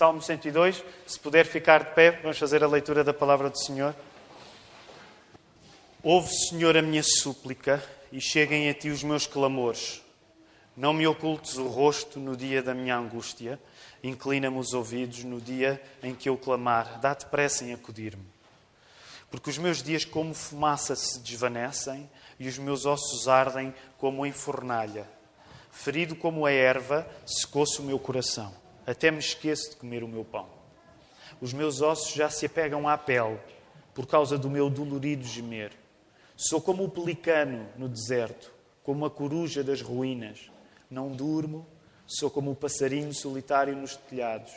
Salmo 102. Se puder ficar de pé, vamos fazer a leitura da palavra do Senhor. Ouve, Senhor, a minha súplica e cheguem a ti os meus clamores. Não me ocultes o rosto no dia da minha angústia. Inclina-me os ouvidos no dia em que eu clamar. Dá-te pressa em acudir-me. Porque os meus dias, como fumaça, se desvanecem e os meus ossos ardem como em fornalha. Ferido como a erva, secou-se o meu coração. Até me esqueço de comer o meu pão. Os meus ossos já se apegam à pele por causa do meu dolorido gemer. Sou como o pelicano no deserto, como a coruja das ruínas. Não durmo, sou como o passarinho solitário nos telhados.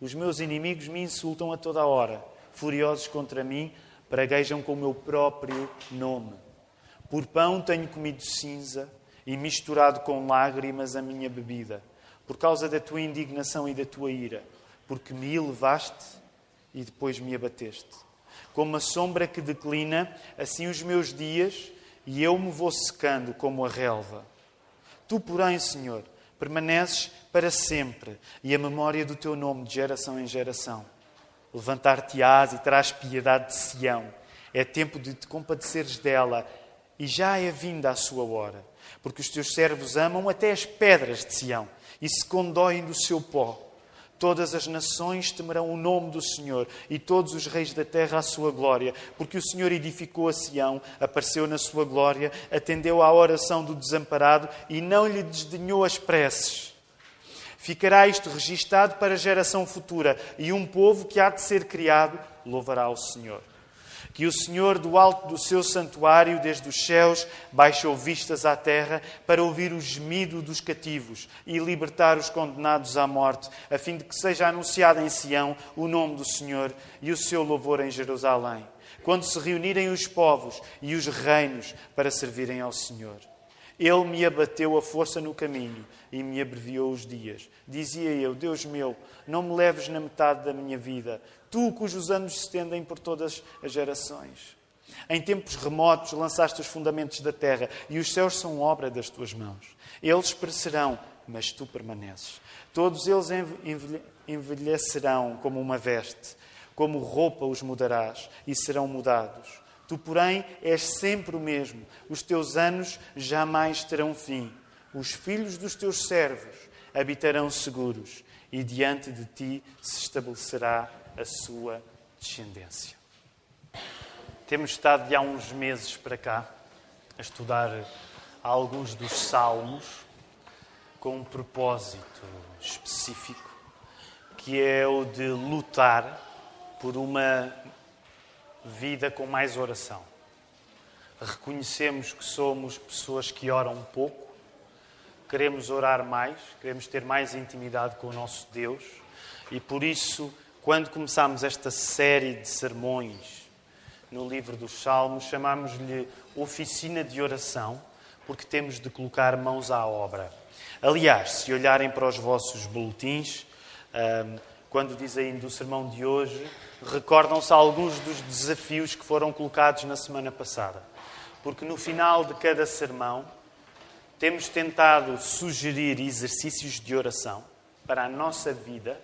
Os meus inimigos me insultam a toda hora. Furiosos contra mim, praguejam com o meu próprio nome. Por pão tenho comido cinza e misturado com lágrimas a minha bebida, por causa da tua indignação e da tua ira, porque me elevaste e depois me abateste. Como a sombra que declina, assim os meus dias, e eu me vou secando como a relva. Tu, porém, Senhor, permaneces para sempre, e a memória do teu nome de geração em geração. Levantar-te-ás e traz piedade de Sião. É tempo de te compadeceres dela, e já é vinda a sua hora. Porque os teus servos amam até as pedras de Sião, e se condoem do seu pó. Todas as nações temerão o nome do Senhor e todos os reis da terra a sua glória, porque o Senhor edificou a Sião, apareceu na sua glória, atendeu à oração do desamparado e não lhe desdenhou as preces. Ficará isto registado para a geração futura e um povo que há de ser criado louvará o Senhor. Que o Senhor, do alto do seu santuário, desde os céus, baixou vistas à terra para ouvir o gemido dos cativos e libertar os condenados à morte, a fim de que seja anunciado em Sião o nome do Senhor e o seu louvor em Jerusalém, quando se reunirem os povos e os reinos para servirem ao Senhor. Ele me abateu a força no caminho e me abreviou os dias. Dizia eu: Deus meu, não me leves na metade da minha vida, tu cujos anos se estendem por todas as gerações. Em tempos remotos lançaste os fundamentos da terra e os céus são obra das tuas mãos. Eles perecerão, mas tu permaneces. Todos eles envelhecerão como uma veste, como roupa os mudarás e serão mudados. Tu, porém, és sempre o mesmo. Os teus anos jamais terão fim. Os filhos dos teus servos habitarão seguros e diante de ti se estabelecerá a sua descendência. Temos estado de há uns meses para cá a estudar alguns dos salmos com um propósito específico, que é o de lutar por uma vida com mais oração. Reconhecemos que somos pessoas que oram pouco, queremos orar mais, queremos ter mais intimidade com o nosso Deus e por isso, quando começamos esta série de sermões no livro dos Salmos, chamamos-lhe Oficina de Oração, porque temos de colocar mãos à obra. Aliás, se olharem para os vossos boletins, quando diz ainda o sermão de hoje, recordam-se alguns dos desafios que foram colocados na semana passada. Porque no final de cada sermão temos tentado sugerir exercícios de oração para a nossa vida,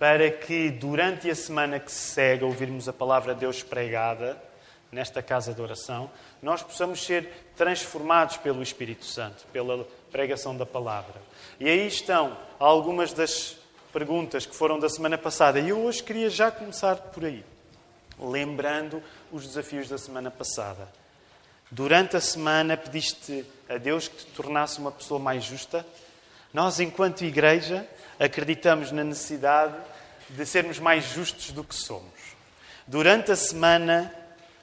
para que durante a semana que se segue, ouvirmos a palavra de Deus pregada nesta casa de oração, nós possamos ser transformados pelo Espírito Santo, pela pregação da palavra. E aí estão algumas das perguntas que foram da semana passada. E eu hoje queria já começar por aí, lembrando os desafios da semana passada. Durante a semana pediste a Deus que te tornasse uma pessoa mais justa. Nós, enquanto igreja, acreditamos na necessidade de sermos mais justos do que somos. Durante a semana,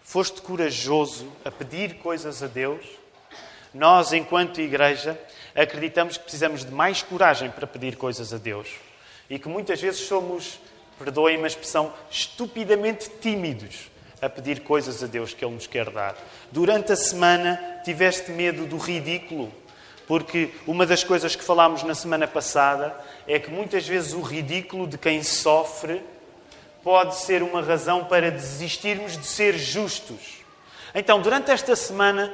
foste corajoso a pedir coisas a Deus. Nós, enquanto igreja, acreditamos que precisamos de mais coragem para pedir coisas a Deus e que muitas vezes somos, perdoem-me a expressão, estupidamente tímidos a pedir coisas a Deus que Ele nos quer dar. Durante a semana tiveste medo do ridículo, porque uma das coisas que falámos na semana passada é que muitas vezes o ridículo de quem sofre pode ser uma razão para desistirmos de ser justos. Então, durante esta semana,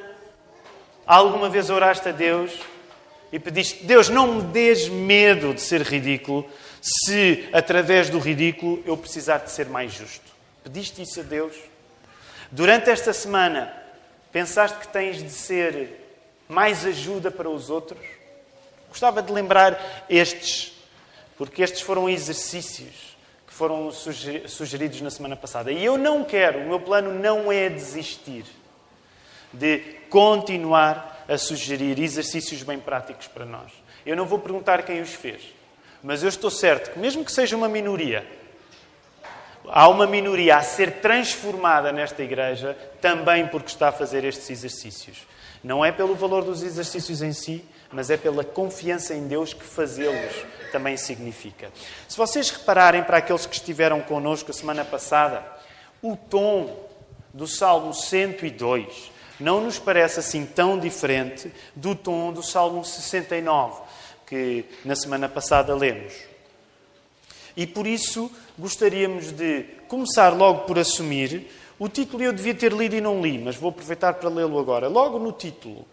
alguma vez oraste a Deus e pediste: Deus, não me des medo de ser ridículo, se através do ridículo eu precisar de ser mais justo. Pediste isso a Deus? Durante esta semana, pensaste que tens de ser mais ajuda para os outros? Gostava de lembrar estes, porque estes foram exercícios que foram sugeridos na semana passada. E eu não quero, o meu plano não é desistir de continuar a sugerir exercícios bem práticos para nós. Eu não vou perguntar quem os fez, mas eu estou certo que, mesmo que seja uma minoria, há uma minoria a ser transformada nesta igreja também porque está a fazer estes exercícios. Não é pelo valor dos exercícios em si, mas é pela confiança em Deus que fazê-los também significa. Se vocês repararem para aqueles que estiveram connosco a semana passada, o tom do Salmo 102 não nos parece assim tão diferente do tom do Salmo 69, que na semana passada lemos. E por isso gostaríamos de começar logo por assumir o título eu devia ter lido e não li, mas vou aproveitar para lê-lo agora. Logo no título.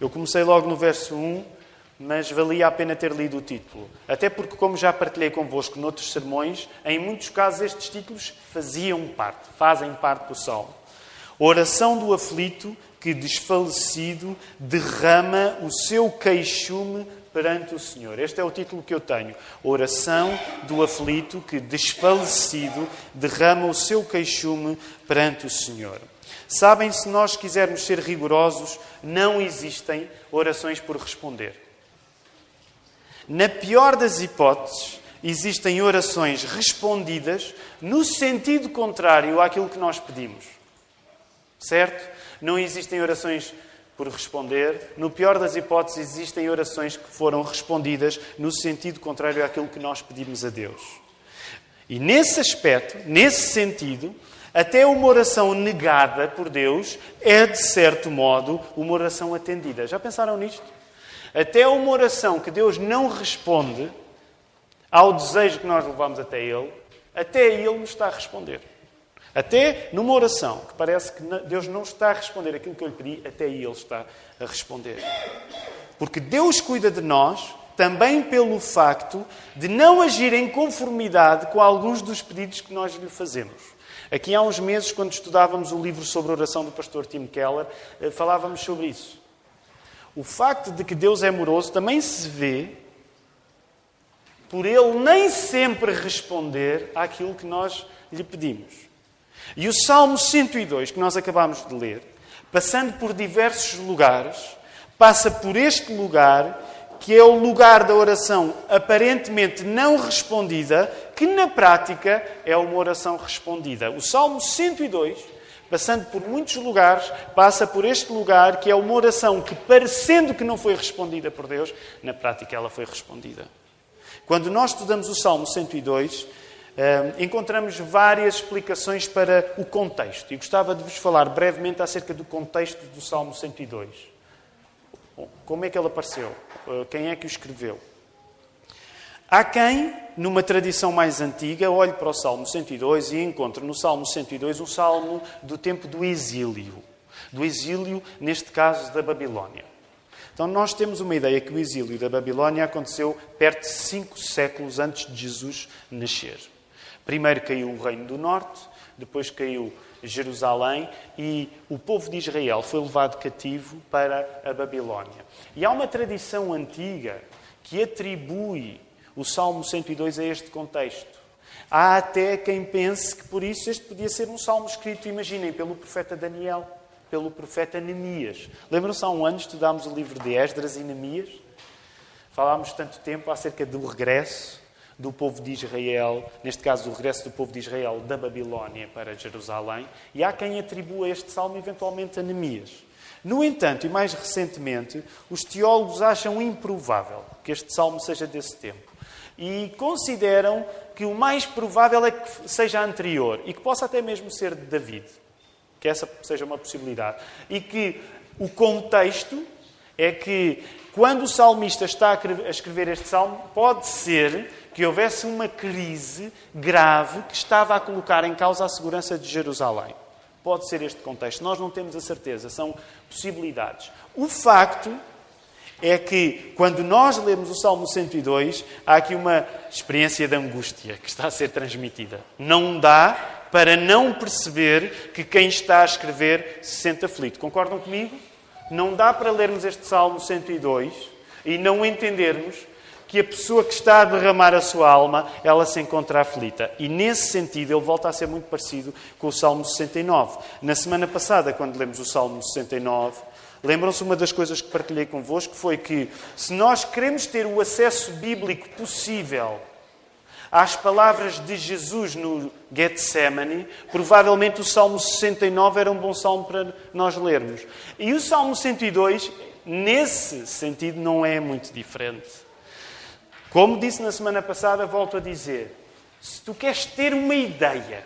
Eu comecei logo no verso 1 mas valia a pena ter lido o título. Até porque, como já partilhei convosco noutros sermões, em muitos casos estes títulos faziam parte, fazem parte do Salmo. Oração do aflito que, desfalecido, derrama o seu queixume perante o Senhor. Este é o título que eu tenho. Oração do aflito que, desfalecido, derrama o seu queixume perante o Senhor. Sabem, se nós quisermos ser rigorosos, não existem orações por responder. Na pior das hipóteses, existem orações respondidas no sentido contrário àquilo que nós pedimos. Certo? Não existem orações por responder. No pior das hipóteses, existem orações que foram respondidas no sentido contrário àquilo que nós pedimos a Deus. E nesse aspecto, nesse sentido, até uma oração negada por Deus é, de certo modo, uma oração atendida. Já pensaram nisto? Até uma oração que Deus não responde ao desejo que nós levamos até Ele, até Ele nos está a responder. Até numa oração que parece que Deus não está a responder aquilo que eu lhe pedi, até Ele está a responder. Porque Deus cuida de nós também pelo facto de não agir em conformidade com alguns dos pedidos que nós lhe fazemos. Aqui há uns meses, quando estudávamos o livro sobre oração do pastor Tim Keller, eh, falávamos sobre isso. O facto de que Deus é amoroso também se vê por Ele nem sempre responder àquilo que nós lhe pedimos. E o Salmo 102, que nós acabamos de ler, passando por diversos lugares, passa por este lugar, que é o lugar da oração aparentemente não respondida, que na prática é uma oração respondida. O Salmo 102 passando por muitos lugares, passa por este lugar que é uma oração que, parecendo que não foi respondida por Deus, na prática ela foi respondida. Quando nós estudamos o Salmo 102, encontramos várias explicações para o contexto. E gostava de vos falar brevemente acerca do contexto do Salmo 102. Como é que ele apareceu? Eh, quem é que o escreveu? Há quem, numa tradição mais antiga, olhe para o Salmo 102 e encontre no Salmo 102 um salmo do tempo do exílio. Do exílio, neste caso, da Babilónia. Então, nós temos uma ideia que o exílio da Babilónia aconteceu perto de cinco séculos antes de Jesus nascer. Primeiro caiu o Reino do Norte, depois caiu Jerusalém e o povo de Israel foi levado cativo para a Babilónia. E há uma tradição antiga que atribui o Salmo 102 é este contexto. Há até quem pense que por isso este podia ser um salmo escrito, imaginem, pelo profeta Daniel, pelo profeta Neemias. Lembram-se há um ano estudámos o livro de Esdras e Neemias? Falámos tanto tempo acerca do regresso do povo de Israel, neste caso, o regresso do povo de Israel da Babilónia para Jerusalém, e há quem atribua este salmo eventualmente a Neemias. No entanto, e mais recentemente, os teólogos acham improvável que este salmo seja desse tempo e consideram que o mais provável é que seja anterior e que possa até mesmo ser de David. Que essa seja uma possibilidade. E que o contexto é que quando o salmista está a escrever este salmo, pode ser que houvesse uma crise grave que estava a colocar em causa a segurança de Jerusalém. Pode ser este contexto. Nós não temos a certeza, são possibilidades. O facto é que, quando nós lemos o Salmo 102, há aqui uma experiência de angústia que está a ser transmitida. Não dá para não perceber que quem está a escrever se sente aflito. Concordam comigo? Não dá para lermos este Salmo 102 e não entendermos que a pessoa que está a derramar a sua alma, ela se encontra aflita. E nesse sentido, ele volta a ser muito parecido com o Salmo 69. Na semana passada, quando lemos o Salmo 69, Lembram-se uma das coisas que partilhei convosco foi que se nós queremos ter o acesso bíblico possível às palavras de Jesus no Getsemane, provavelmente o Salmo 69 era um bom salmo para nós lermos. E o Salmo 102, nesse sentido, não é muito diferente. Como disse na semana passada, volto a dizer: se tu queres ter uma ideia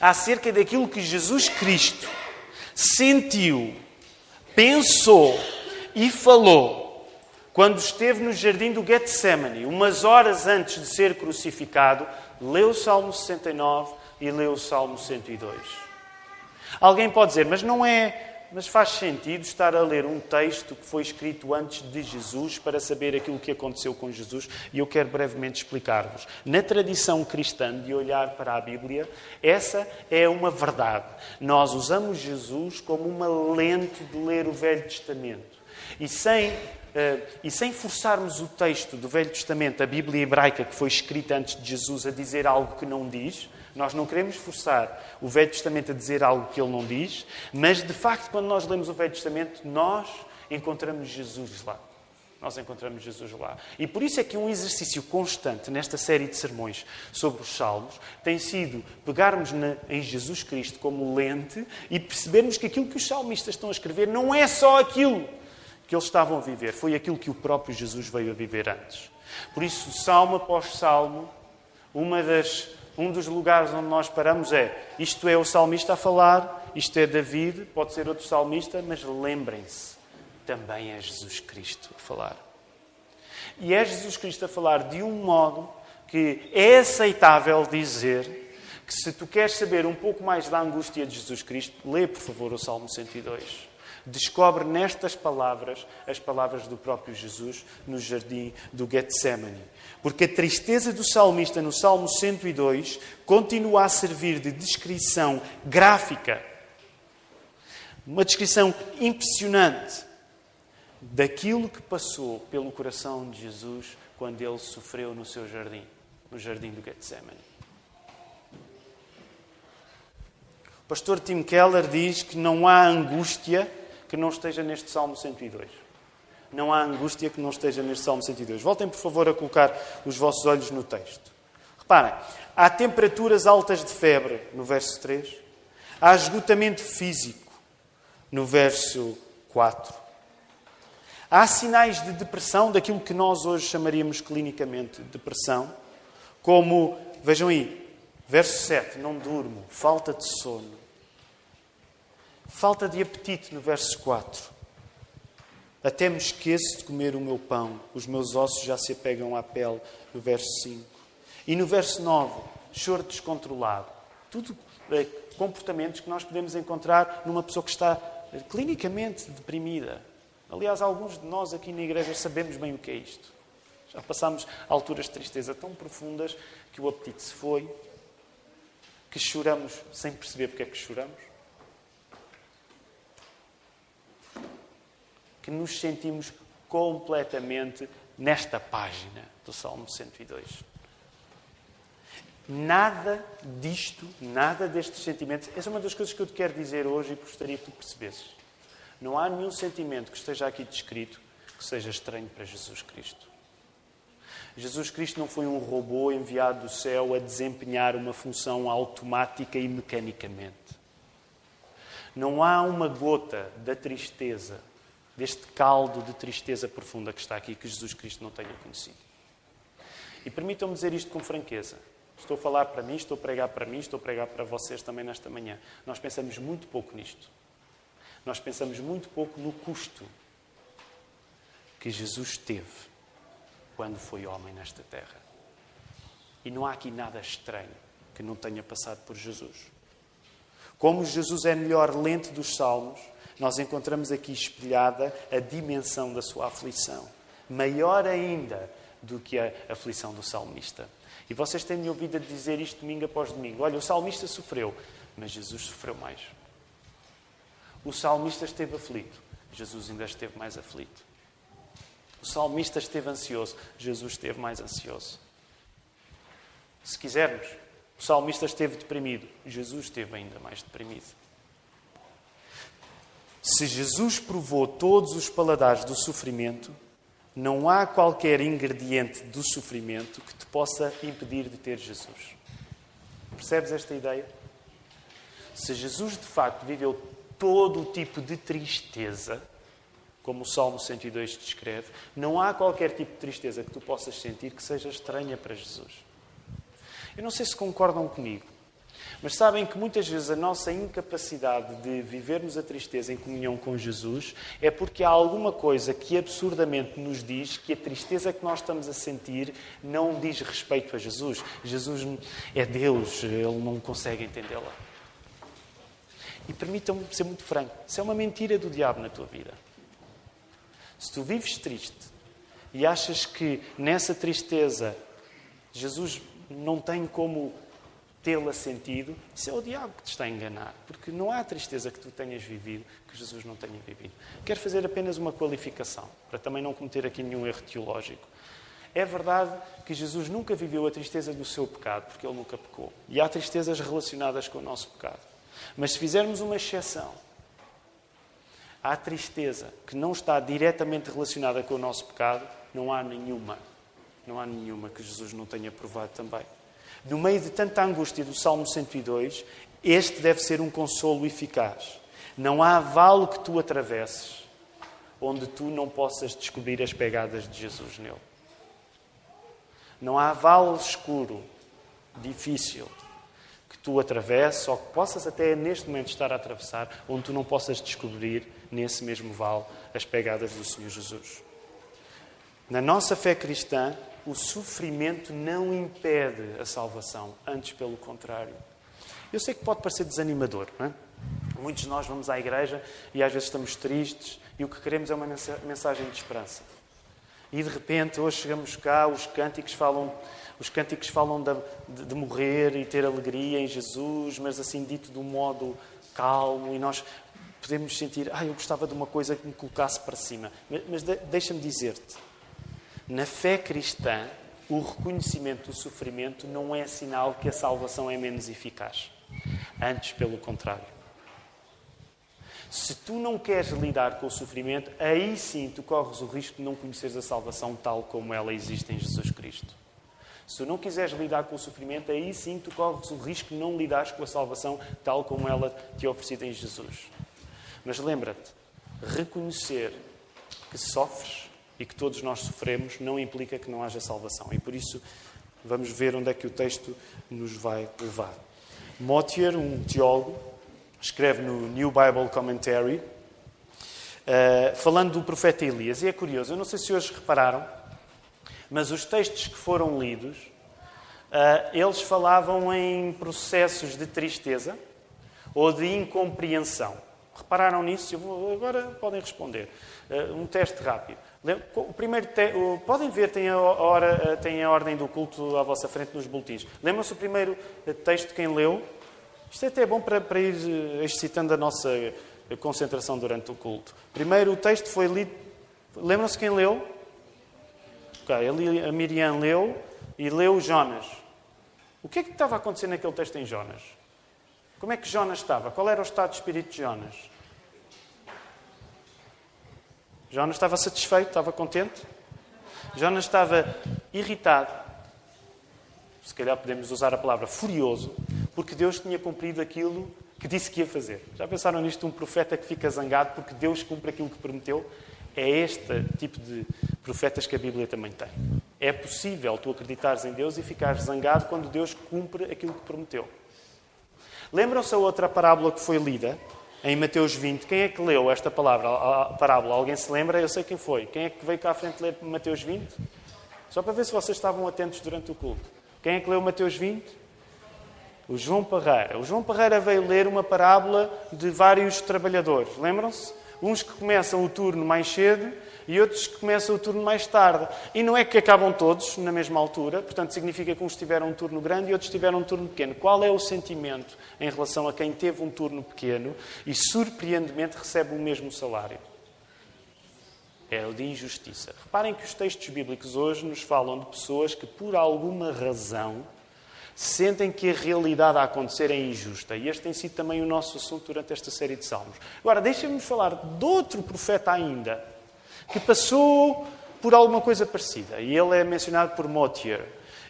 acerca daquilo que Jesus Cristo sentiu, pensou e falou quando esteve no jardim do Getsemane, umas horas antes de ser crucificado, leu o Salmo 69 e leu o Salmo 102. Alguém pode dizer, mas não é mas faz sentido estar a ler um texto que foi escrito antes de Jesus para saber aquilo que aconteceu com Jesus e eu quero brevemente explicar-vos. Na tradição cristã de olhar para a Bíblia, essa é uma verdade. Nós usamos Jesus como uma lente de ler o Velho Testamento. E sem Uh, e sem forçarmos o texto do Velho Testamento, a Bíblia hebraica que foi escrita antes de Jesus, a dizer algo que não diz, nós não queremos forçar o Velho Testamento a dizer algo que ele não diz, mas de facto, quando nós lemos o Velho Testamento, nós encontramos Jesus lá. Nós encontramos Jesus lá. E por isso é que um exercício constante nesta série de sermões sobre os Salmos tem sido pegarmos na, em Jesus Cristo como lente e percebermos que aquilo que os salmistas estão a escrever não é só aquilo que eles estavam a viver, foi aquilo que o próprio Jesus veio a viver antes. Por isso, salmo após salmo, uma das um dos lugares onde nós paramos é isto é o salmista a falar, isto é David, pode ser outro salmista, mas lembrem-se, também é Jesus Cristo a falar. E é Jesus Cristo a falar de um modo que é aceitável dizer que se tu queres saber um pouco mais da angústia de Jesus Cristo, lê, por favor, o Salmo 102. Descobre nestas palavras as palavras do próprio Jesus no jardim do Getsemane. Porque a tristeza do salmista no Salmo 102 continua a servir de descrição gráfica, uma descrição impressionante daquilo que passou pelo coração de Jesus quando ele sofreu no seu jardim, no jardim do Getsemane. O pastor Tim Keller diz que não há angústia que não esteja neste Salmo 102. Não há angústia que não esteja neste Salmo 102. Voltem, por favor, a colocar os vossos olhos no texto. Reparem, há temperaturas altas de febre, no verso 3. Há esgotamento físico, no verso 4. Há sinais de depressão, daquilo que nós hoje chamaríamos clinicamente de depressão, como, vejam aí, verso 7, não durmo, falta de sono. Falta de apetite, no verso 4. Até me esqueço de comer o meu pão, os meus ossos já se apegam à pele, no verso 5. E no verso 9, choro descontrolado. Tudo é, comportamentos que nós podemos encontrar numa pessoa que está é, clinicamente deprimida. Aliás, alguns de nós aqui na igreja sabemos bem o que é isto. Já passámos alturas de tristeza tão profundas que o apetite se foi, que choramos sem perceber porque é que choramos. Que nos sentimos completamente nesta página do Salmo 102. Nada disto, nada destes sentimentos, essa é uma das coisas que eu te quero dizer hoje e gostaria que tu percebesses. Não há nenhum sentimento que esteja aqui descrito que seja estranho para Jesus Cristo. Jesus Cristo não foi um robô enviado do céu a desempenhar uma função automática e mecanicamente. Não há uma gota da tristeza deste caldo de tristeza profunda que está aqui, que Jesus Cristo não tenha conhecido. E permitam-me dizer isto com franqueza. Estou a falar para mim, estou a pregar para mim, estou a pregar para vocês também nesta manhã. Nós pensamos muito pouco nisto. Nós pensamos muito pouco no custo que Jesus teve quando foi homem nesta terra. E não há aqui nada estranho que não tenha passado por Jesus. Como Jesus é melhor lente dos salmos, nós encontramos aqui espelhada a dimensão da sua aflição. Maior ainda do que a aflição do salmista. E vocês têm-me ouvido dizer isto domingo após domingo. Olha, o salmista sofreu, mas Jesus sofreu mais. O salmista esteve aflito, Jesus ainda esteve mais aflito. O salmista esteve ansioso, Jesus esteve mais ansioso. Se quisermos, o salmista esteve deprimido, Jesus esteve ainda mais deprimido. Se Jesus provou todos os paladares do sofrimento, não há qualquer ingrediente do sofrimento que te possa impedir de ter Jesus. Percebes esta ideia? Se Jesus de facto viveu todo o tipo de tristeza, como o Salmo 102 descreve, não há qualquer tipo de tristeza que tu possas sentir que seja estranha para Jesus. Eu não sei se concordam comigo, mas sabem que muitas vezes a nossa incapacidade de vivermos a tristeza em comunhão com Jesus é porque há alguma coisa que absurdamente nos diz que a tristeza que nós estamos a sentir não diz respeito a Jesus. Jesus é Deus, ele não consegue entendê-la. E permitam-me ser muito franco: isso é uma mentira do diabo na tua vida. Se tu vives triste e achas que nessa tristeza Jesus não tem como tê-la sentido, isso é o diabo que te está a enganar, porque não há tristeza que tu tenhas vivido que Jesus não tenha vivido. Quero fazer apenas uma qualificação, para também não cometer aqui nenhum erro teológico. É verdade que Jesus nunca viveu a tristeza do seu pecado, porque ele nunca pecou. E há tristezas relacionadas com o nosso pecado. Mas se fizermos uma exceção, há tristeza que não está diretamente relacionada com o nosso pecado, não há nenhuma. Não há nenhuma que Jesus não tenha provado também. No meio de tanta angústia do Salmo 102, este deve ser um consolo eficaz. Não há vale que tu atravesses onde tu não possas descobrir as pegadas de Jesus nele. Não há vale escuro, difícil, que tu atravesses ou que possas até neste momento estar a atravessar, onde tu não possas descobrir nesse mesmo vale as pegadas do Senhor Jesus. Na nossa fé cristã, o sofrimento não impede a salvação, antes pelo contrário. Eu sei que pode parecer desanimador, não é? Muitos de nós vamos à igreja e às vezes estamos tristes e o que queremos é uma mensagem de esperança. E de repente, hoje chegamos cá, os cânticos falam, os cânticos falam de, de, morrer e ter alegria em Jesus, mas assim dito de um modo calmo, e nós podemos sentir, ah, eu gostava de uma coisa que me colocasse para cima. Mas, mas deixa-me dizer-te, na fé cristã, o reconhecimento do sofrimento não é sinal que a salvação é menos eficaz. Antes, pelo contrário. Se tu não queres lidar com o sofrimento, aí sim tu corres o risco de não conheceres a salvação tal como ela existe em Jesus Cristo. Se tu não quiseres lidar com o sofrimento, aí sim tu corres o risco de não lidares com a salvação tal como ela te é oferecida em Jesus. Mas lembra-te, reconhecer que sofres e que todos nós sofremos não implica que não haja salvação. E por isso vamos ver onde é que o texto nos vai levar. Motier, um teólogo, escreve no New Bible Commentary, uh, falando do profeta Elias. E é curioso, eu não sei se hoje repararam, mas os textos que foram lidos, uh, eles falavam em processos de tristeza ou de incompreensão. Repararam nisso? Vou, agora podem responder. Uh, um teste rápido. O primeiro te... podem ver, tem a, hora, tem a ordem do culto à vossa frente nos boletins. Lembram-se o primeiro texto quem leu? Isto é até bom para, para ir eh, excitando a nossa concentração durante o culto. Primeiro o texto foi lido. Lembram-se quem leu? Okay, a Miriam leu e leu Jonas. O que é que estava acontecendo naquele texto em Jonas? Como é que Jonas estava? Qual era o estado de espírito de Jonas? Jonas estava satisfeito, estava contente. Jonas estava irritado. Se calhar podemos usar a palavra furioso, porque Deus tinha cumprido aquilo que disse que ia fazer. Já pensaram nisto? Um profeta que fica zangado porque Deus cumpre aquilo que prometeu? É este tipo de profetas que a Bíblia também tem. É possível tu acreditares em Deus e ficares zangado quando Deus cumpre aquilo que prometeu. Lembram-se a outra parábola que foi lida? Em Mateus 20. Quem é que leu esta palavra, a parábola? Alguém se lembra? Eu sei quem foi. Quem é que veio cá à frente ler Mateus 20? Só para ver se vocês estavam atentos durante o culto. Quem é que leu Mateus 20? O João Parreira. O João Parreira veio ler uma parábola de vários trabalhadores. Lembram-se? Uns que começam o turno mais cedo e outros que começam o turno mais tarde. E não é que acabam todos na mesma altura, portanto, significa que uns tiveram um turno grande e outros tiveram um turno pequeno. Qual é o sentimento em relação a quem teve um turno pequeno e, surpreendentemente, recebe o mesmo salário? É o de injustiça. Reparem que os textos bíblicos hoje nos falam de pessoas que, por alguma razão, sentem que a realidade a acontecer é injusta. E este tem sido também o nosso assunto durante esta série de salmos. Agora, deixem-me falar de outro profeta ainda, que passou por alguma coisa parecida. E ele é mencionado por Motier.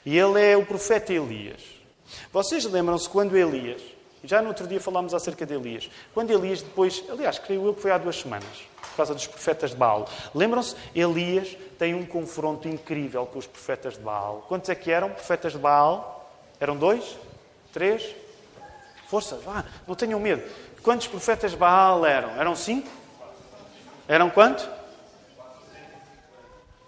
E ele é o profeta Elias. Vocês lembram-se quando Elias, já no outro dia falámos acerca de Elias, quando Elias depois, aliás, creio eu que foi há duas semanas, por causa dos profetas de Baal. Lembram-se? Elias tem um confronto incrível com os profetas de Baal. Quantos é que eram profetas de Baal? Eram dois? Três? Força, vá, não tenham medo. Quantos profetas de Baal eram? Eram cinco? Eram quanto?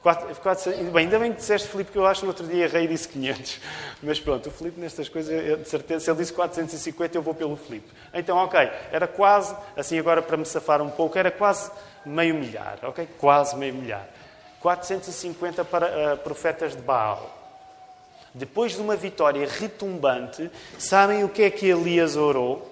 Quatro, quatro, bem, ainda bem que disseste, Filipe, que eu acho que no outro dia errei e disse 500. Mas pronto, o Filipe nestas coisas, de certeza, se ele disse 450, eu vou pelo Filipe. Então, ok, era quase, assim agora para me safar um pouco, era quase meio milhar, ok? Quase meio milhar. 450 para, uh, profetas de Baal. Depois de uma vitória retumbante, sabem o que é que Elias orou?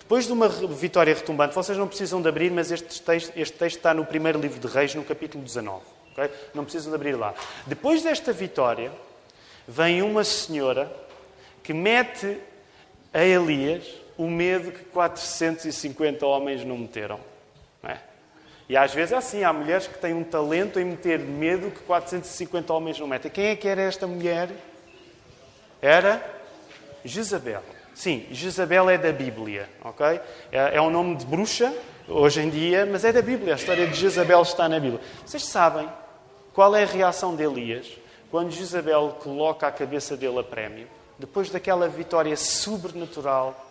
Depois de uma vitória retumbante, vocês não precisam de abrir, mas este texto, este texto está no primeiro livro de Reis, no capítulo 19. Okay? Não precisam de abrir lá. Depois desta vitória, vem uma senhora que mete a Elias o medo que 450 homens não meteram. Não é? E às vezes é assim, há mulheres que têm um talento em meter medo que 450 homens não metem. Quem é que era esta mulher? Era Jezabel. Sim, Jezabel é da Bíblia, ok? É, é um nome de bruxa hoje em dia, mas é da Bíblia. A história de Jezabel está na Bíblia. Vocês sabem qual é a reação de Elias quando Jezabel coloca a cabeça dele a prémio? Depois daquela vitória sobrenatural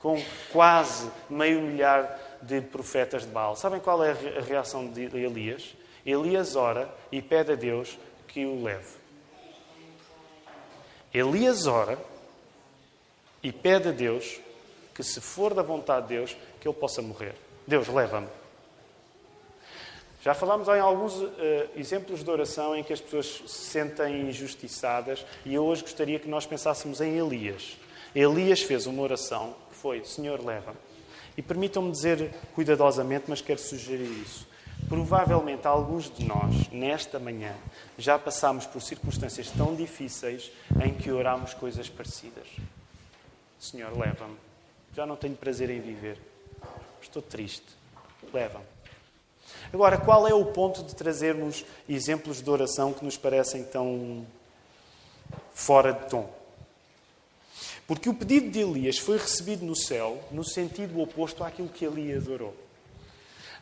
com quase meio milhar de profetas de Baal. Sabem qual é a reação de Elias? Elias ora e pede a Deus que o leve. Elias ora e pede a Deus que, se for da vontade de Deus, que ele possa morrer. Deus, leva-me. Já falámos em alguns uh, exemplos de oração em que as pessoas se sentem injustiçadas e eu hoje gostaria que nós pensássemos em Elias. Elias fez uma oração que foi: Senhor, leva-me. E permitam-me dizer cuidadosamente, mas quero sugerir isso. Provavelmente alguns de nós, nesta manhã, já passámos por circunstâncias tão difíceis em que orámos coisas parecidas. Senhor, leva-me. Já não tenho prazer em viver. Estou triste. Leva-me. Agora, qual é o ponto de trazermos exemplos de oração que nos parecem tão fora de tom? Porque o pedido de Elias foi recebido no céu no sentido oposto àquilo que Elias orou.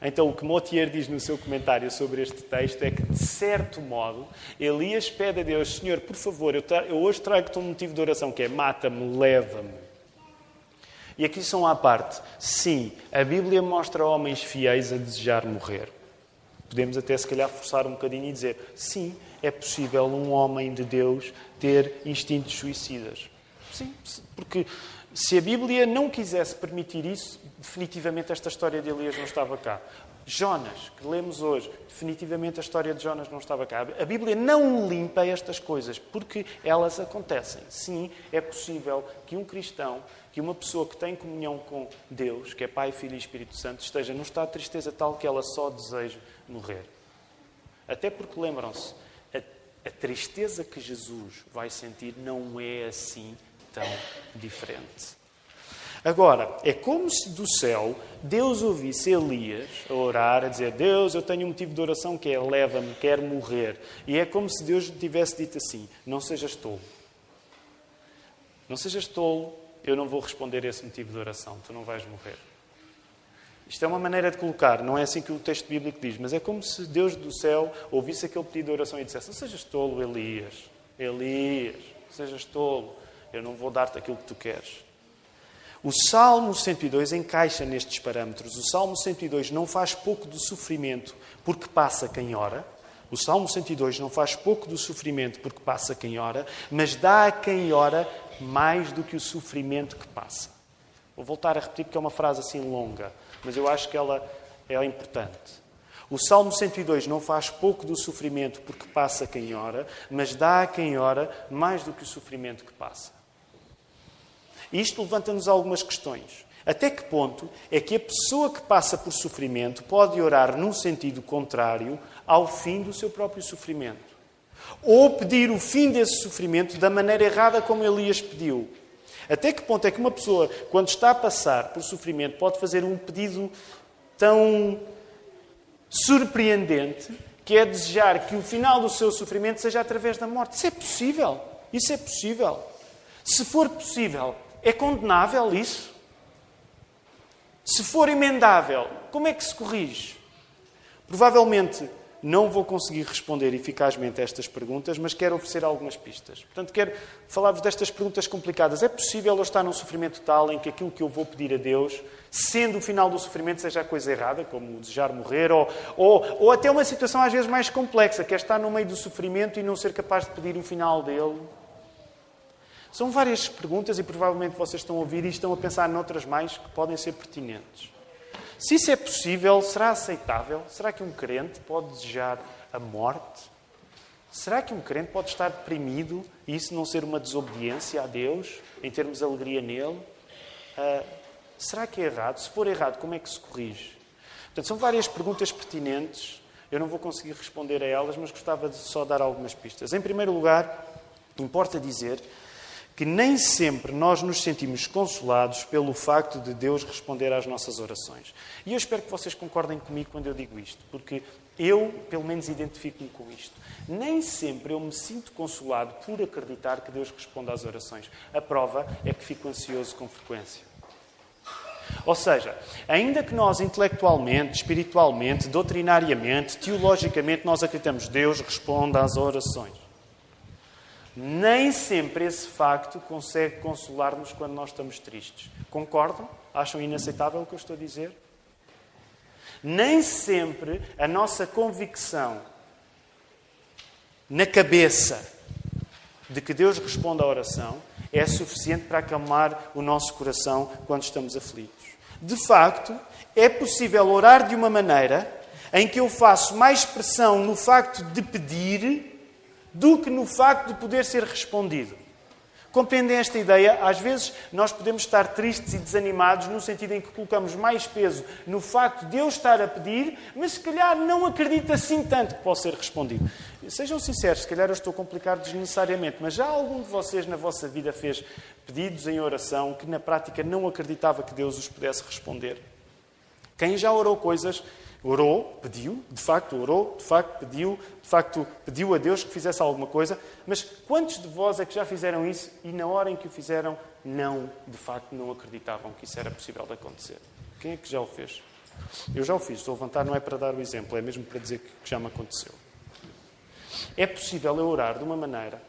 Então, o que Motier diz no seu comentário sobre este texto é que, de certo modo, Elias pede a Deus: Senhor, por favor, eu, eu hoje trago-te um motivo de oração que é mata-me, leva-me. E aqui são à parte. Sim, a Bíblia mostra homens fiéis a desejar morrer. Podemos até, se calhar, forçar um bocadinho e dizer: sim, é possível um homem de Deus ter instintos suicidas. Sim, porque se a Bíblia não quisesse permitir isso, definitivamente esta história de Elias não estava cá. Jonas, que lemos hoje, definitivamente a história de Jonas não estava cá. A Bíblia não limpa estas coisas, porque elas acontecem. Sim, é possível que um cristão que uma pessoa que tem comunhão com Deus, que é Pai, Filho e Espírito Santo, esteja num estado de tristeza tal que ela só deseja morrer. Até porque, lembram-se, a, a tristeza que Jesus vai sentir não é assim tão diferente. Agora, é como se do céu Deus ouvisse Elias a orar, a dizer: Deus, eu tenho um motivo de oração que é leva-me, quero morrer. E é como se Deus tivesse dito assim: Não sejas tolo. Não sejas tolo, eu não vou responder a esse motivo de oração, tu não vais morrer. Isto é uma maneira de colocar, não é assim que o texto bíblico diz, mas é como se Deus do céu ouvisse aquele pedido de oração e dissesse: Não sejas tolo, Elias, Elias, não sejas tolo, eu não vou dar-te aquilo que tu queres. O Salmo 102 encaixa nestes parâmetros. O Salmo 102 não faz pouco do sofrimento porque passa quem ora. O Salmo 102 não faz pouco do sofrimento porque passa quem ora, mas dá a quem ora mais do que o sofrimento que passa. Vou voltar a repetir porque é uma frase assim longa, mas eu acho que ela é importante. O Salmo 102 não faz pouco do sofrimento porque passa quem ora, mas dá a quem ora mais do que o sofrimento que passa. Isto levanta-nos algumas questões. Até que ponto é que a pessoa que passa por sofrimento pode orar num sentido contrário ao fim do seu próprio sofrimento? Ou pedir o fim desse sofrimento da maneira errada como Elias pediu? Até que ponto é que uma pessoa, quando está a passar por sofrimento, pode fazer um pedido tão surpreendente que é desejar que o final do seu sofrimento seja através da morte? Isso é possível. Isso é possível. Se for possível, é condenável isso? Se for emendável, como é que se corrige? Provavelmente não vou conseguir responder eficazmente a estas perguntas, mas quero oferecer algumas pistas. Portanto, quero falar-vos destas perguntas complicadas. É possível eu estar num sofrimento tal em que aquilo que eu vou pedir a Deus, sendo o final do sofrimento, seja a coisa errada, como desejar morrer, ou, ou, ou até uma situação às vezes mais complexa, que é estar no meio do sofrimento e não ser capaz de pedir o final dele? São várias perguntas e provavelmente vocês estão a ouvir e estão a pensar noutras mais que podem ser pertinentes. Se isso é possível, será aceitável? Será que um crente pode desejar a morte? Será que um crente pode estar deprimido e isso não ser uma desobediência a Deus, em termos de alegria nele? Uh, será que é errado? Se for errado, como é que se corrige? Portanto, são várias perguntas pertinentes. Eu não vou conseguir responder a elas, mas gostava de só dar algumas pistas. Em primeiro lugar, importa dizer que nem sempre nós nos sentimos consolados pelo facto de Deus responder às nossas orações. E eu espero que vocês concordem comigo quando eu digo isto, porque eu, pelo menos, identifico-me com isto. Nem sempre eu me sinto consolado por acreditar que Deus responde às orações. A prova é que fico ansioso com frequência. Ou seja, ainda que nós intelectualmente, espiritualmente, doutrinariamente, teologicamente, nós acreditamos Deus responde às orações. Nem sempre esse facto consegue consolar-nos quando nós estamos tristes. Concordam? Acham inaceitável o que eu estou a dizer? Nem sempre a nossa convicção na cabeça de que Deus responde à oração é suficiente para acalmar o nosso coração quando estamos aflitos. De facto, é possível orar de uma maneira em que eu faço mais pressão no facto de pedir do que no facto de poder ser respondido. Compreendem esta ideia? Às vezes nós podemos estar tristes e desanimados no sentido em que colocamos mais peso no facto de eu estar a pedir, mas se calhar não acredito assim tanto que possa ser respondido. Sejam sinceros, se calhar eu estou a complicar desnecessariamente, mas já algum de vocês na vossa vida fez pedidos em oração que na prática não acreditava que Deus os pudesse responder? Quem já orou coisas Orou, pediu, de facto orou, de facto pediu, de facto pediu a Deus que fizesse alguma coisa, mas quantos de vós é que já fizeram isso e na hora em que o fizeram, não, de facto, não acreditavam que isso era possível de acontecer? Quem é que já o fez? Eu já o fiz, estou a levantar, não é para dar o exemplo, é mesmo para dizer que já me aconteceu. É possível eu orar de uma maneira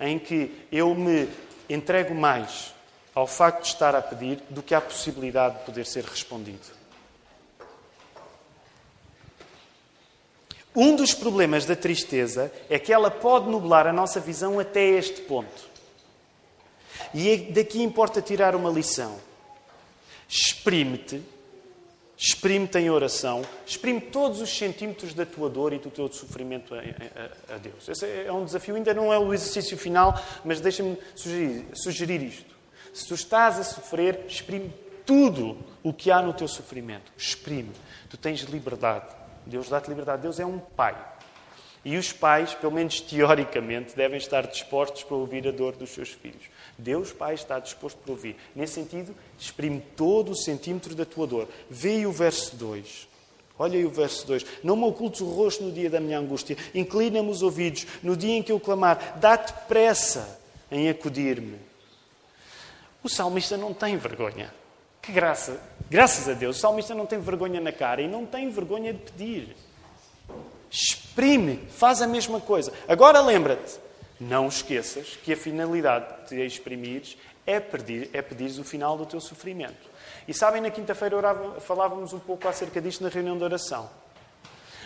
em que eu me entrego mais ao facto de estar a pedir do que à possibilidade de poder ser respondido. Um dos problemas da tristeza é que ela pode nublar a nossa visão até este ponto. E é daqui importa tirar uma lição. Exprime-te, exprime-te em oração, exprime todos os centímetros da tua dor e do teu sofrimento a, a, a Deus. Esse é um desafio, ainda não é o exercício final, mas deixa-me sugerir, sugerir isto. Se tu estás a sofrer, exprime tudo o que há no teu sofrimento. Exprime. Tu tens liberdade. Deus dá-te liberdade. Deus é um pai. E os pais, pelo menos teoricamente, devem estar dispostos para ouvir a dor dos seus filhos. Deus, Pai, está disposto para ouvir. Nesse sentido, exprime todo o centímetro da tua dor. Vê o verso 2. Olha aí o verso 2. Não me ocultes o rosto no dia da minha angústia. Inclina-me os ouvidos no dia em que eu clamar. Dá-te pressa em acudir-me. O salmista não tem vergonha. Que graça! Graças a Deus, o salmista não tem vergonha na cara e não tem vergonha de pedir. Exprime, faz a mesma coisa. Agora lembra-te, não esqueças que a finalidade de exprimires é pedir, é pedir o final do teu sofrimento. E sabem, na quinta-feira falávamos um pouco acerca disto na reunião de oração.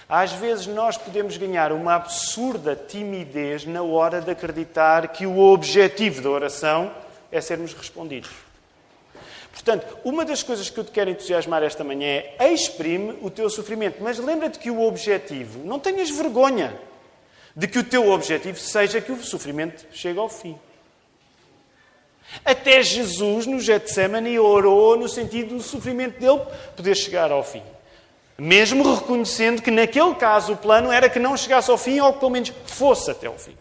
Às vezes nós podemos ganhar uma absurda timidez na hora de acreditar que o objetivo da oração é sermos respondidos. Portanto, uma das coisas que eu te quero entusiasmar esta manhã é exprime o teu sofrimento, mas lembra-te que o objetivo, não tenhas vergonha de que o teu objetivo seja que o sofrimento chegue ao fim. Até Jesus, no Getsemane, orou no sentido do sofrimento dele poder chegar ao fim. Mesmo reconhecendo que, naquele caso, o plano era que não chegasse ao fim ou que, pelo menos, fosse até ao fim.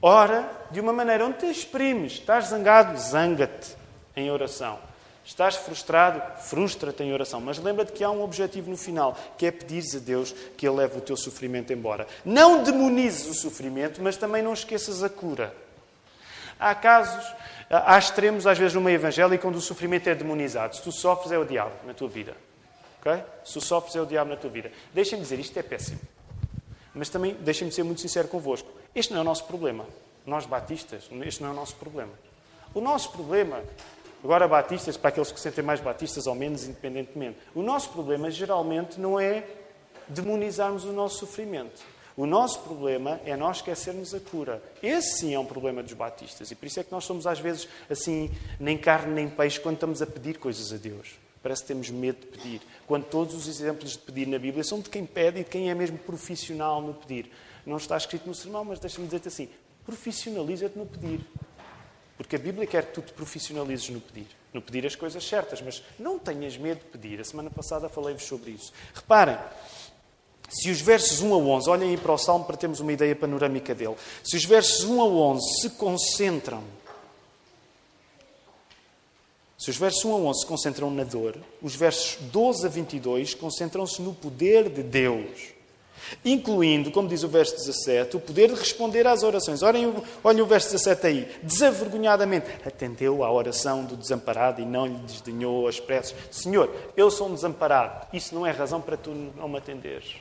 Ora, de uma maneira onde te exprimes. Estás zangado? Zanga-te em oração. Estás frustrado? Frustra-te em oração. Mas lembra-te que há um objetivo no final, que é pedir a Deus que Ele leve o teu sofrimento embora. Não demonizes o sofrimento, mas também não esqueças a cura. Há casos, há extremos às vezes no meio evangélico onde o sofrimento é demonizado. Se tu sofres, é o diabo na tua vida. Okay? Se tu sofres, é o diabo na tua vida. Deixem-me dizer, isto é péssimo. Mas também, deixem-me ser muito sincero convosco. Este não é o nosso problema. Nós, batistas, este não é o nosso problema. O nosso problema, agora batistas, para aqueles que se sentem mais batistas ou menos, independentemente, o nosso problema geralmente não é demonizarmos o nosso sofrimento. O nosso problema é nós esquecermos a cura. Esse sim é um problema dos batistas. E por isso é que nós somos às vezes assim, nem carne nem peixe, quando estamos a pedir coisas a Deus. Parece que temos medo de pedir. Quando todos os exemplos de pedir na Bíblia são de quem pede e de quem é mesmo profissional no pedir. Não está escrito no sermão, mas deixa-me dizer-te assim: profissionaliza-te no pedir. Porque a Bíblia quer que tu te profissionalizes no pedir. No pedir as coisas certas, mas não tenhas medo de pedir. A semana passada falei-vos sobre isso. Reparem, se os versos 1 a 11, olhem aí para o Salmo para termos uma ideia panorâmica dele. Se os versos 1 a 11 se concentram, se os versos 1 a 11 se concentram na dor, os versos 12 a 22 concentram-se no poder de Deus. Incluindo, como diz o verso 17, o poder de responder às orações. Olhem, olhem o verso 17 aí. Desavergonhadamente atendeu à oração do desamparado e não lhe desdenhou as preces. Senhor, eu sou um desamparado. Isso não é razão para tu não me atenderes.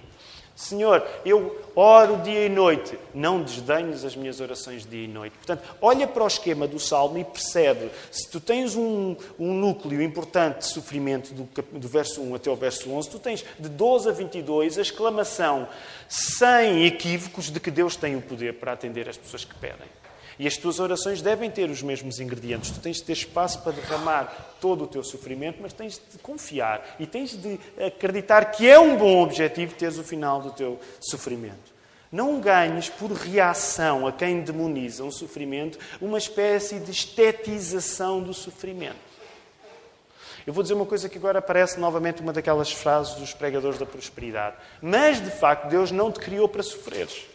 Senhor, eu oro dia e noite, não desdenhes as minhas orações dia e noite. Portanto, olha para o esquema do Salmo e percebe, se tu tens um, um núcleo importante de sofrimento do, do verso 1 até o verso 11, tu tens de 12 a 22 a exclamação sem equívocos de que Deus tem o poder para atender as pessoas que pedem. E as tuas orações devem ter os mesmos ingredientes. Tu tens de ter espaço para derramar todo o teu sofrimento, mas tens de confiar e tens de acreditar que é um bom objetivo teres o final do teu sofrimento. Não ganhes por reação a quem demoniza um sofrimento uma espécie de estetização do sofrimento. Eu vou dizer uma coisa que agora parece novamente uma daquelas frases dos pregadores da prosperidade. Mas, de facto, Deus não te criou para sofreres.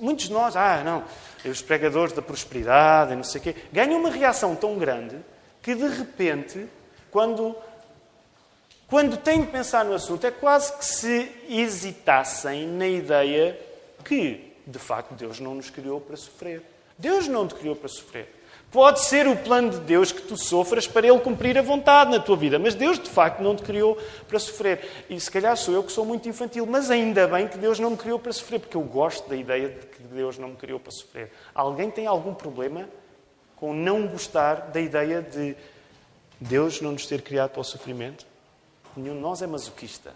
Muitos de nós, ah, não, os pregadores da prosperidade, não sei o quê, ganham uma reação tão grande que, de repente, quando, quando têm de pensar no assunto, é quase que se hesitassem na ideia que, de facto, Deus não nos criou para sofrer. Deus não te criou para sofrer. Pode ser o plano de Deus que tu sofras para Ele cumprir a vontade na tua vida, mas Deus de facto não te criou para sofrer. E se calhar sou eu que sou muito infantil, mas ainda bem que Deus não me criou para sofrer, porque eu gosto da ideia de que Deus não me criou para sofrer. Alguém tem algum problema com não gostar da ideia de Deus não nos ter criado para o sofrimento? Nenhum de nós é masoquista.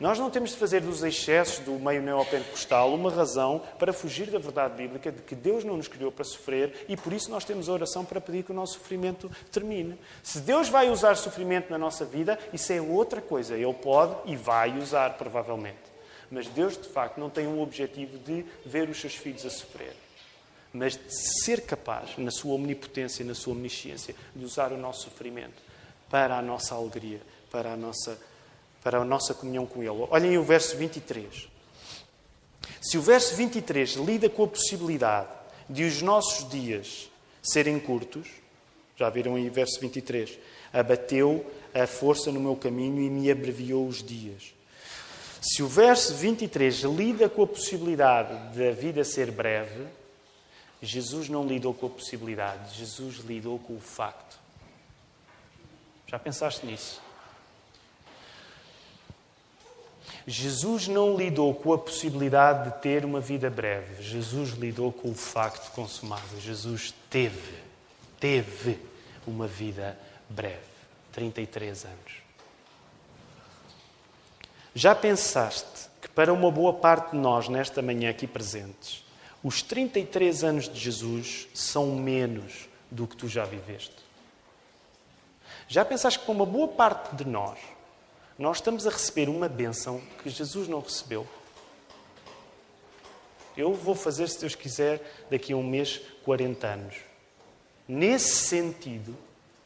Nós não temos de fazer dos excessos do meio neopentecostal uma razão para fugir da verdade bíblica de que Deus não nos criou para sofrer e por isso nós temos a oração para pedir que o nosso sofrimento termine. Se Deus vai usar sofrimento na nossa vida, isso é outra coisa. Ele pode e vai usar, provavelmente. Mas Deus, de facto, não tem um objetivo de ver os seus filhos a sofrer mas de ser capaz, na sua omnipotência, na sua omnisciência, de usar o nosso sofrimento para a nossa alegria, para a nossa para a nossa comunhão com Ele. Olhem o verso 23. Se o verso 23 lida com a possibilidade de os nossos dias serem curtos, já viram aí o verso 23, abateu a força no meu caminho e me abreviou os dias. Se o verso 23 lida com a possibilidade da vida ser breve, Jesus não lidou com a possibilidade, Jesus lidou com o facto. Já pensaste nisso? Jesus não lidou com a possibilidade de ter uma vida breve. Jesus lidou com o facto consumado. Jesus teve, teve uma vida breve. 33 anos. Já pensaste que para uma boa parte de nós, nesta manhã aqui presentes, os 33 anos de Jesus são menos do que tu já viveste? Já pensaste que para uma boa parte de nós, nós estamos a receber uma bênção que Jesus não recebeu? Eu vou fazer, se Deus quiser, daqui a um mês, 40 anos. Nesse sentido,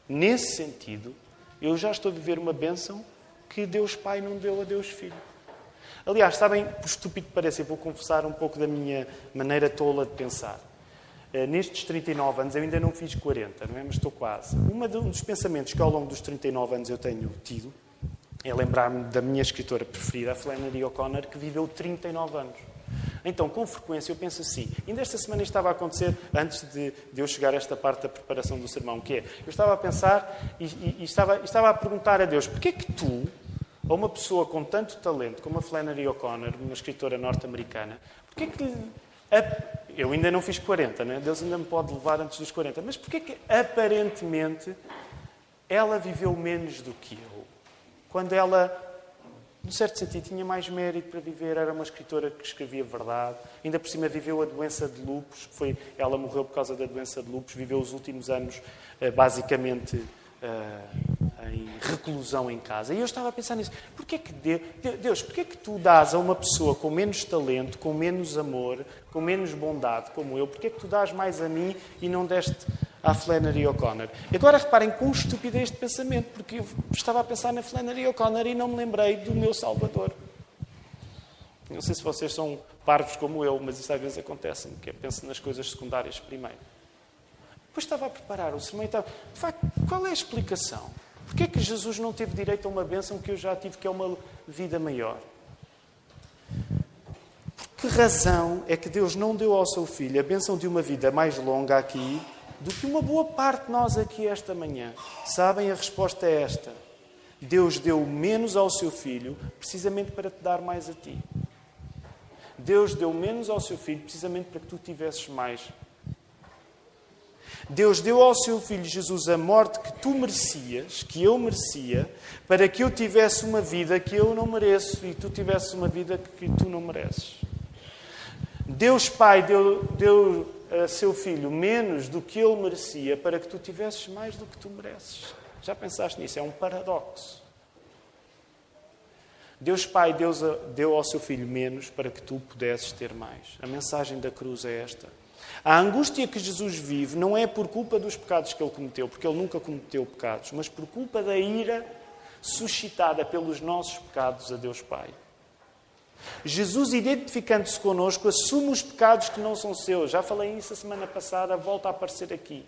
nesse sentido, eu já estou a viver uma bênção que Deus Pai não deu a Deus Filho. Aliás, sabem, por estúpido que pareça, eu vou confessar um pouco da minha maneira tola de pensar. Eh, nestes 39 anos, eu ainda não fiz 40, não é? Mas estou quase. Um dos pensamentos que ao longo dos 39 anos eu tenho tido é lembrar-me da minha escritora preferida, a Flannery O'Connor, que viveu 39 anos. Então, com frequência, eu penso assim. Ainda esta semana estava a acontecer, antes de, de eu chegar a esta parte da preparação do sermão, que é, eu estava a pensar e, e, e estava, estava a perguntar a Deus, porquê que tu, a uma pessoa com tanto talento como a Flannery O'Connor, uma escritora norte-americana, porquê que a, eu ainda não fiz 40, né? Deus ainda me pode levar antes dos 40, mas porquê que aparentemente ela viveu menos do que eu? Quando ela num certo sentido, tinha mais mérito para viver. Era uma escritora que escrevia verdade. Ainda por cima viveu a doença de lupus. Foi, ela morreu por causa da doença de lupus. Viveu os últimos anos, eh, basicamente, eh, em reclusão em casa. E eu estava a pensar nisso. Porquê que Deus, porquê que tu dás a uma pessoa com menos talento, com menos amor, com menos bondade como eu, porquê que tu dás mais a mim e não deste à Flannery O'Connor. Agora reparem com estupidez de pensamento, porque eu estava a pensar na Flannery O'Connor e não me lembrei do meu Salvador. Não sei se vocês são parvos como eu, mas isso às vezes acontece, que é penso nas coisas secundárias primeiro. Depois estava a preparar o sermão e estava, de facto, qual é a explicação? Porquê é que Jesus não teve direito a uma bênção que eu já tive, que é uma vida maior? Por que razão é que Deus não deu ao seu filho a bênção de uma vida mais longa aqui do que uma boa parte de nós aqui esta manhã. Sabem, a resposta é esta. Deus deu menos ao seu filho precisamente para te dar mais a ti. Deus deu menos ao seu filho precisamente para que tu tivesses mais. Deus deu ao seu filho Jesus a morte que tu merecias, que eu merecia, para que eu tivesse uma vida que eu não mereço e tu tivesses uma vida que tu não mereces. Deus Pai deu, deu a seu filho menos do que ele merecia para que tu tivesses mais do que tu mereces. Já pensaste nisso? É um paradoxo. Deus Pai Deus deu ao seu filho menos para que tu pudesses ter mais. A mensagem da cruz é esta. A angústia que Jesus vive não é por culpa dos pecados que ele cometeu, porque ele nunca cometeu pecados, mas por culpa da ira suscitada pelos nossos pecados a Deus Pai. Jesus, identificando-se connosco, assume os pecados que não são seus. Já falei isso a semana passada, volta a aparecer aqui.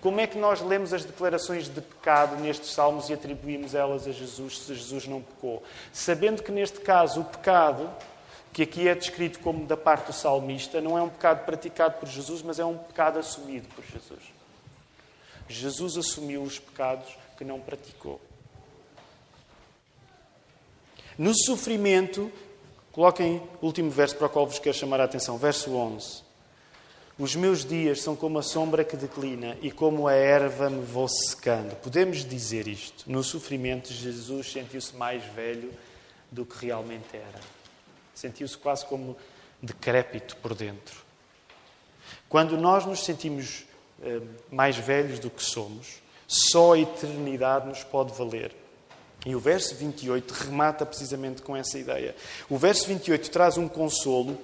Como é que nós lemos as declarações de pecado nestes salmos e atribuímos elas a Jesus se Jesus não pecou? Sabendo que neste caso o pecado, que aqui é descrito como da parte do salmista, não é um pecado praticado por Jesus, mas é um pecado assumido por Jesus. Jesus assumiu os pecados que não praticou. No sofrimento, Coloquem o último verso para o qual vos quero chamar a atenção, verso 11. Os meus dias são como a sombra que declina e como a erva me vou secando. Podemos dizer isto. No sofrimento, Jesus sentiu-se mais velho do que realmente era. Sentiu-se quase como decrépito por dentro. Quando nós nos sentimos eh, mais velhos do que somos, só a eternidade nos pode valer. E o verso 28 remata precisamente com essa ideia. O verso 28 traz um consolo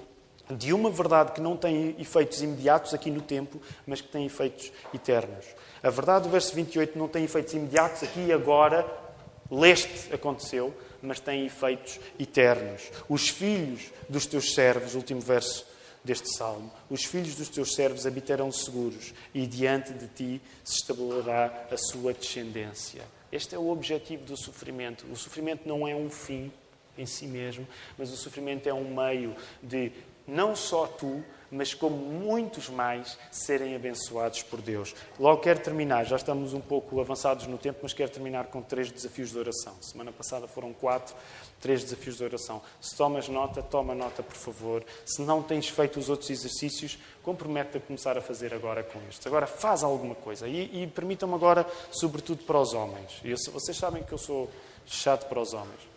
de uma verdade que não tem efeitos imediatos aqui no tempo, mas que tem efeitos eternos. A verdade do verso 28 não tem efeitos imediatos aqui e agora, leste aconteceu, mas tem efeitos eternos. Os filhos dos teus servos, último verso deste salmo, os filhos dos teus servos habitarão seguros e diante de ti se estabelecerá a sua descendência. Este é o objetivo do sofrimento. O sofrimento não é um fim em si mesmo, mas o sofrimento é um meio de não só tu, mas como muitos mais serem abençoados por Deus. Logo quero terminar, já estamos um pouco avançados no tempo, mas quero terminar com três desafios de oração. Semana passada foram quatro, três desafios de oração. Se tomas nota, toma nota, por favor. Se não tens feito os outros exercícios, compromete-te a começar a fazer agora com estes. Agora faz alguma coisa. E, e permitam-me agora, sobretudo para os homens. Eu, vocês sabem que eu sou chato para os homens.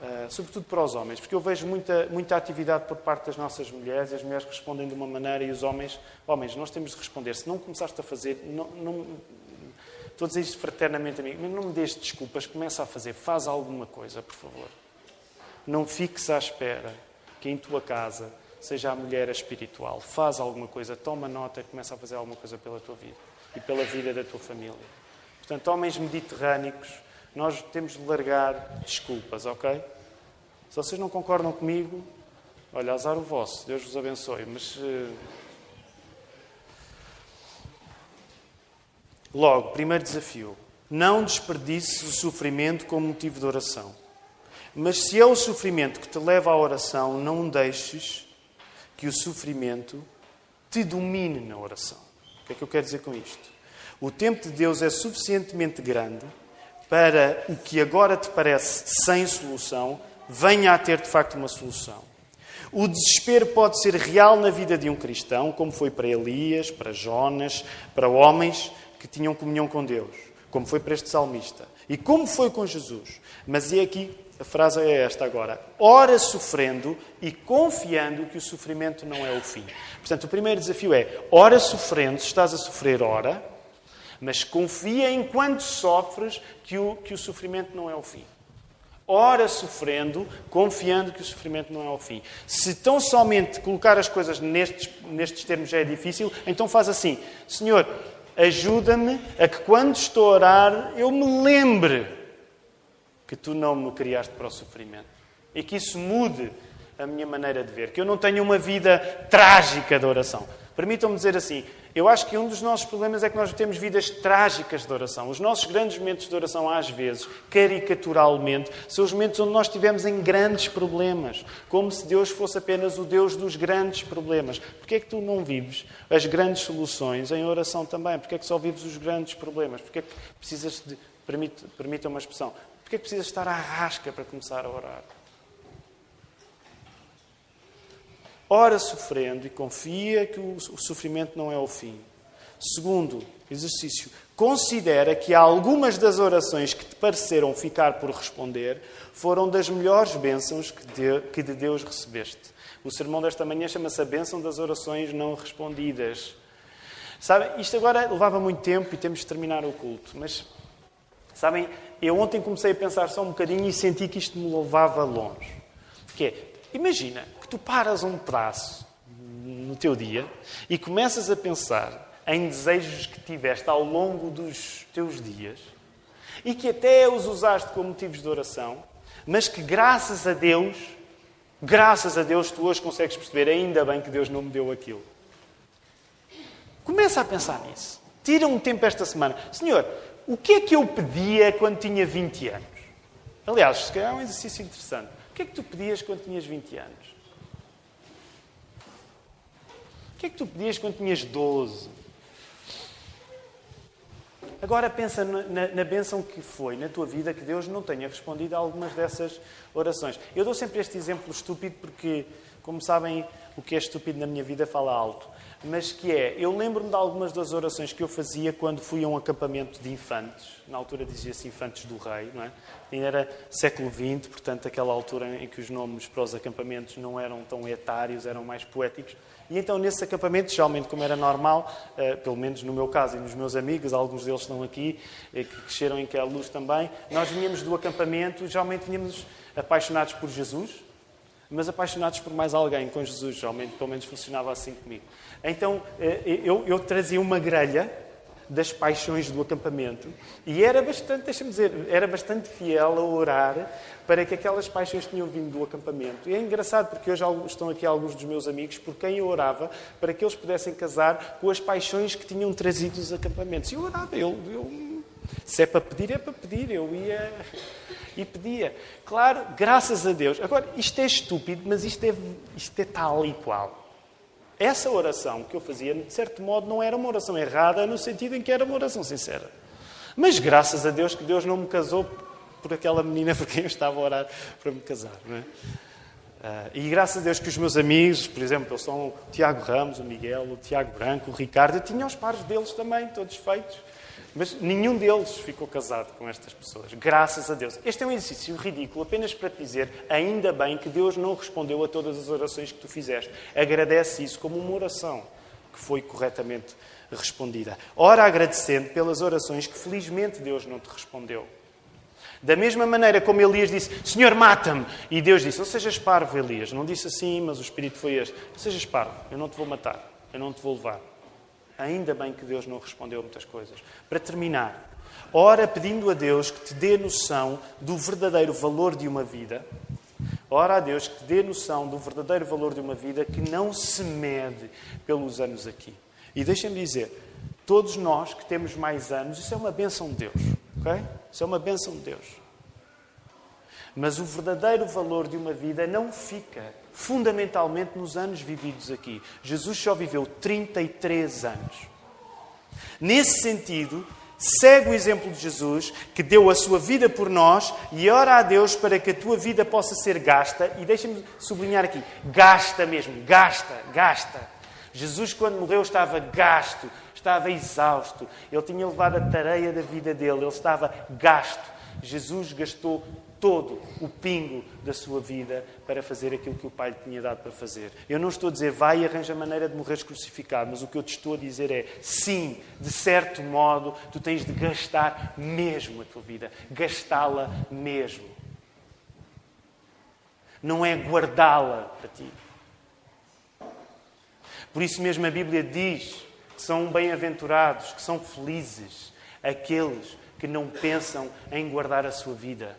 Uh, sobretudo para os homens, porque eu vejo muita, muita atividade por parte das nossas mulheres e as mulheres respondem de uma maneira e os homens, homens, nós temos de responder. Se não começaste a fazer, não, não, estou a dizer isto fraternamente a mim, mas não me deixes desculpas, começa a fazer, faz alguma coisa, por favor. Não fiques à espera que em tua casa seja a mulher espiritual. Faz alguma coisa, toma nota, começa a fazer alguma coisa pela tua vida e pela vida da tua família. Portanto, homens mediterrânicos, nós temos de largar desculpas, ok? Se vocês não concordam comigo, olha, azar o vosso, Deus vos abençoe, mas. Uh... Logo, primeiro desafio: não desperdices o sofrimento como motivo de oração. Mas se é o sofrimento que te leva à oração, não deixes que o sofrimento te domine na oração. O que é que eu quero dizer com isto? O tempo de Deus é suficientemente grande para o que agora te parece sem solução, venha a ter de facto uma solução. O desespero pode ser real na vida de um cristão, como foi para Elias, para Jonas, para homens que tinham comunhão com Deus, como foi para este salmista e como foi com Jesus. Mas é aqui, a frase é esta agora: ora sofrendo e confiando que o sofrimento não é o fim. Portanto, o primeiro desafio é: ora sofrendo, se estás a sofrer, ora mas confia enquanto sofres que o, que o sofrimento não é o fim. Ora sofrendo, confiando que o sofrimento não é o fim. Se tão somente colocar as coisas nestes, nestes termos já é difícil, então faz assim: Senhor, ajuda-me a que quando estou a orar eu me lembre que tu não me criaste para o sofrimento. E que isso mude a minha maneira de ver. Que eu não tenha uma vida trágica de oração. Permitam-me dizer assim: eu acho que um dos nossos problemas é que nós temos vidas trágicas de oração. Os nossos grandes momentos de oração, às vezes, caricaturalmente, são os momentos onde nós estivemos em grandes problemas, como se Deus fosse apenas o Deus dos grandes problemas. Porquê é que tu não vives as grandes soluções em oração também? Porquê é que só vives os grandes problemas? Porquê é que precisas de. Permita uma expressão. Porquê é que precisas estar à rasca para começar a orar? Ora sofrendo e confia que o sofrimento não é o fim. Segundo exercício, considera que algumas das orações que te pareceram ficar por responder foram das melhores bênçãos que de Deus recebeste. O sermão desta manhã chama-se a bênção das orações não respondidas. Sabem, isto agora levava muito tempo e temos de terminar o culto, mas sabem, eu ontem comecei a pensar só um bocadinho e senti que isto me levava longe. Que é, imagina, que tu paras um pedaço no teu dia e começas a pensar em desejos que tiveste ao longo dos teus dias e que até os usaste como motivos de oração, mas que graças a Deus, graças a Deus, tu hoje consegues perceber, ainda bem que Deus não me deu aquilo. Começa a pensar nisso. Tira um tempo esta semana. Senhor, o que é que eu pedia quando tinha 20 anos? Aliás, se calhar é um exercício interessante. O que é que tu pedias quando tinhas 20 anos? O que é que tu pedias quando tinhas 12? Agora pensa na, na bênção que foi na tua vida que Deus não tenha respondido a algumas dessas orações. Eu dou sempre este exemplo estúpido porque, como sabem, o que é estúpido na minha vida fala alto. Mas que é, eu lembro-me de algumas das orações que eu fazia quando fui a um acampamento de infantes. Na altura dizia-se infantes do rei, não é? Ainda era século XX, portanto, aquela altura em que os nomes para os acampamentos não eram tão etários, eram mais poéticos. E então, nesses acampamentos, geralmente, como era normal, eh, pelo menos no meu caso e nos meus amigos, alguns deles estão aqui, eh, que cresceram em que luz também, nós vinhamos do acampamento geralmente vinhamos apaixonados por Jesus, mas apaixonados por mais alguém com Jesus. Geralmente, pelo menos, funcionava assim comigo. Então, eh, eu, eu trazia uma grelha das paixões do acampamento e era bastante, deixa-me dizer, era bastante fiel a orar para que aquelas paixões tinham vindo do acampamento. E é engraçado porque hoje estão aqui alguns dos meus amigos por quem eu orava para que eles pudessem casar com as paixões que tinham trazido dos acampamentos. E eu orava, eu, eu se é para pedir, é para pedir. Eu ia e pedia. Claro, graças a Deus. Agora, isto é estúpido, mas isto é, isto é tal e qual. Essa oração que eu fazia, de certo modo, não era uma oração errada, no sentido em que era uma oração sincera. Mas graças a Deus que Deus não me casou por aquela menina por quem eu estava a orar para me casar. Não é? Uh, e graças a Deus que os meus amigos, por exemplo, são o Tiago Ramos, o Miguel, o Tiago Branco, o Ricardo, eu tinha os pares deles também, todos feitos. Mas nenhum deles ficou casado com estas pessoas, graças a Deus. Este é um exercício ridículo, apenas para te dizer, ainda bem que Deus não respondeu a todas as orações que tu fizeste. Agradece isso como uma oração que foi corretamente respondida. Ora agradecendo pelas orações que felizmente Deus não te respondeu. Da mesma maneira como Elias disse, Senhor, mata-me. E Deus disse, não sejas parvo, Elias. Não disse assim, mas o Espírito foi este. Não sejas parvo, eu não te vou matar, eu não te vou levar. Ainda bem que Deus não respondeu muitas coisas. Para terminar, ora pedindo a Deus que te dê noção do verdadeiro valor de uma vida. Ora a Deus que te dê noção do verdadeiro valor de uma vida que não se mede pelos anos aqui. E deixem-me dizer, todos nós que temos mais anos, isso é uma bênção de Deus. ok? Isso é uma bênção de Deus. Mas o verdadeiro valor de uma vida não fica fundamentalmente nos anos vividos aqui. Jesus só viveu 33 anos. Nesse sentido, segue o exemplo de Jesus, que deu a sua vida por nós, e ora a Deus para que a tua vida possa ser gasta, e deixa-me sublinhar aqui: gasta mesmo, gasta, gasta. Jesus, quando morreu, estava gasto, estava exausto, ele tinha levado a tareia da vida dele, ele estava gasto. Jesus gastou todo o pingo da sua vida para fazer aquilo que o Pai lhe tinha dado para fazer. Eu não estou a dizer vai e arranja maneira de morreres crucificado, mas o que eu te estou a dizer é sim, de certo modo, tu tens de gastar mesmo a tua vida, gastá-la mesmo. Não é guardá-la para ti. Por isso mesmo a Bíblia diz que são bem-aventurados, que são felizes aqueles que não pensam em guardar a sua vida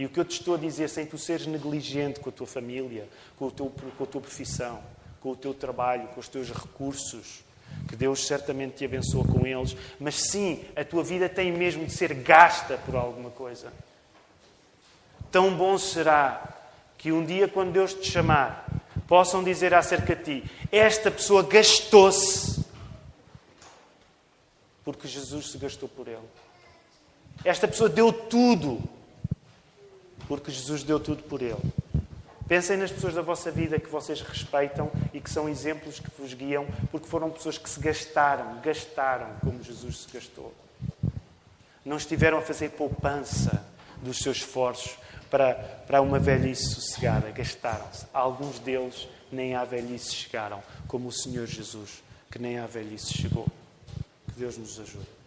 e o que eu te estou a dizer, sem tu seres negligente com a tua família, com, o teu, com a tua profissão, com o teu trabalho, com os teus recursos, que Deus certamente te abençoa com eles, mas sim, a tua vida tem mesmo de ser gasta por alguma coisa. Tão bom será que um dia, quando Deus te chamar, possam dizer acerca de ti: Esta pessoa gastou-se porque Jesus se gastou por ele. Esta pessoa deu tudo porque Jesus deu tudo por ele. Pensem nas pessoas da vossa vida que vocês respeitam e que são exemplos que vos guiam, porque foram pessoas que se gastaram, gastaram como Jesus se gastou. Não estiveram a fazer poupança dos seus esforços para, para uma velhice sossegada, gastaram-se. Alguns deles nem à velhice chegaram, como o Senhor Jesus, que nem à velhice chegou. Deus nos ajude.